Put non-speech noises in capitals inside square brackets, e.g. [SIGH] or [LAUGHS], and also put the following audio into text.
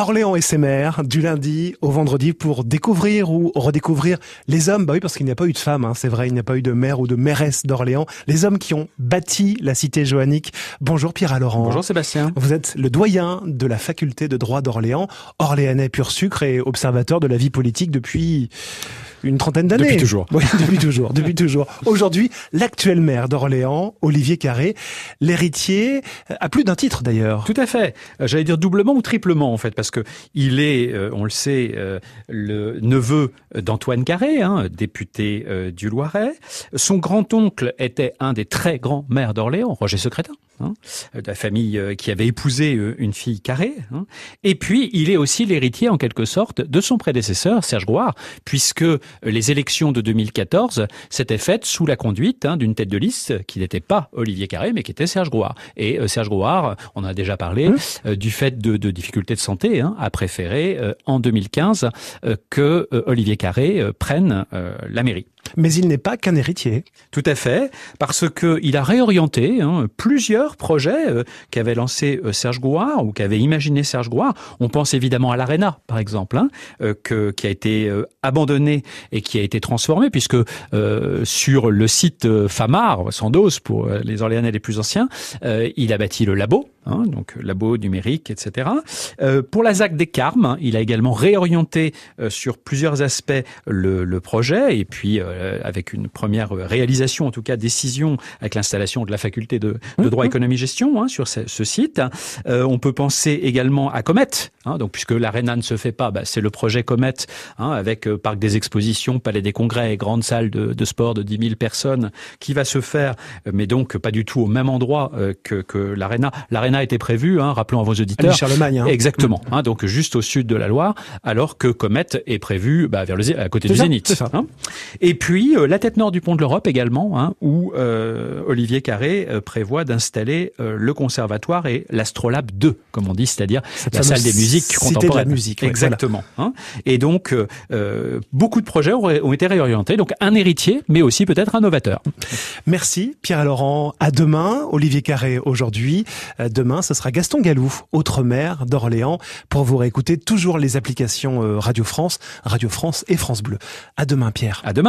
Orléans et ses maires, du lundi au vendredi pour découvrir ou redécouvrir les hommes. Bah oui, parce qu'il n'y a pas eu de femmes, hein, c'est vrai, il n'y a pas eu de maire ou de mairesse d'Orléans. Les hommes qui ont bâti la cité joannique. Bonjour Pierre Laurent. Bonjour Sébastien. Vous êtes le doyen de la faculté de droit d'Orléans, orléanais pur sucre et observateur de la vie politique depuis une trentaine d'années. Depuis toujours. [LAUGHS] Oui, depuis toujours, depuis toujours. Aujourd'hui, l'actuel maire d'Orléans, Olivier Carré, l'héritier, à plus d'un titre d'ailleurs. Tout à fait. Euh, j'allais dire doublement ou triplement en fait, parce que il est, euh, on le sait, euh, le neveu d'Antoine Carré, hein, député du Loiret. Son grand-oncle était un des très grands maires d'Orléans, Roger Secrétin, hein, de la famille qui avait épousé une fille Carré. Hein. Et puis, il est aussi l'héritier en quelque sorte de son prédécesseur, Serge Grouard, puisque les élections de 2014 s'étaient faites sous la conduite hein, d'une tête de liste qui n'était pas Olivier Carré, mais qui était Serge Grouard. Et euh, Serge Grouard, on a déjà parlé, mmh. euh, du fait de, de, difficultés de santé, a préféré euh, en 2015 que Olivier Carré prenne la mairie. Mais il n'est pas qu'un héritier. Tout à fait, parce que il a réorienté hein, plusieurs projets euh, qu'avait lancé euh, Serge Gouard ou qu'avait imaginé Serge Gouard. On pense évidemment à l'Arena, par exemple, hein, euh, que, qui a été abandonné et qui a été transformé, puisque sur le site Famar, sans dose pour les Orléanais les plus anciens, il a bâti le labo, hein, donc labo numérique, etc. pour la ZAC des Carmes, il a également réorienté sur plusieurs aspects le, le projet et puis euh, avec une première réalisation, en tout cas décision, avec l'installation de la faculté de, de droit, mmh. économie, gestion hein, sur ce, ce site. Euh, on peut penser également à Comet, hein, donc puisque l'ARENA ne se fait pas, bah, c'est le projet Comet, hein, avec euh, parc des expositions, palais des congrès, grande salle de, de, sport de 10 000 personnes, qui va se faire, mais donc pas du tout au même endroit que, que l'ARENA. L'ARENA était prévue, hein, rappelons à vos auditeurs. Charlemagne. Hein. Exactement, mmh. hein, donc juste au sud de la Loire, alors que Comet est prévu bah, vers le, à côté du ça, Zénith. Et puis euh, la tête nord du pont de l'Europe également, où euh, Olivier Carré euh, prévoit d'installer euh, le conservatoire et l'astrolabe 2, comme on dit, c'est-à-dire la salle des musiques contemporaines. De la musique, Exactement. Voilà. Hein. Et donc euh, beaucoup de projets ont, été réorientés. Donc un héritier, mais aussi peut-être un novateur. Merci Pierre Laurent. À demain, Olivier Carré aujourd'hui. Demain, ce sera Gaston Galou, autre maire d'Orléans, pour vous réécouter toujours les applications Radio France, Radio France et France Bleu. À demain Pierre. À demain.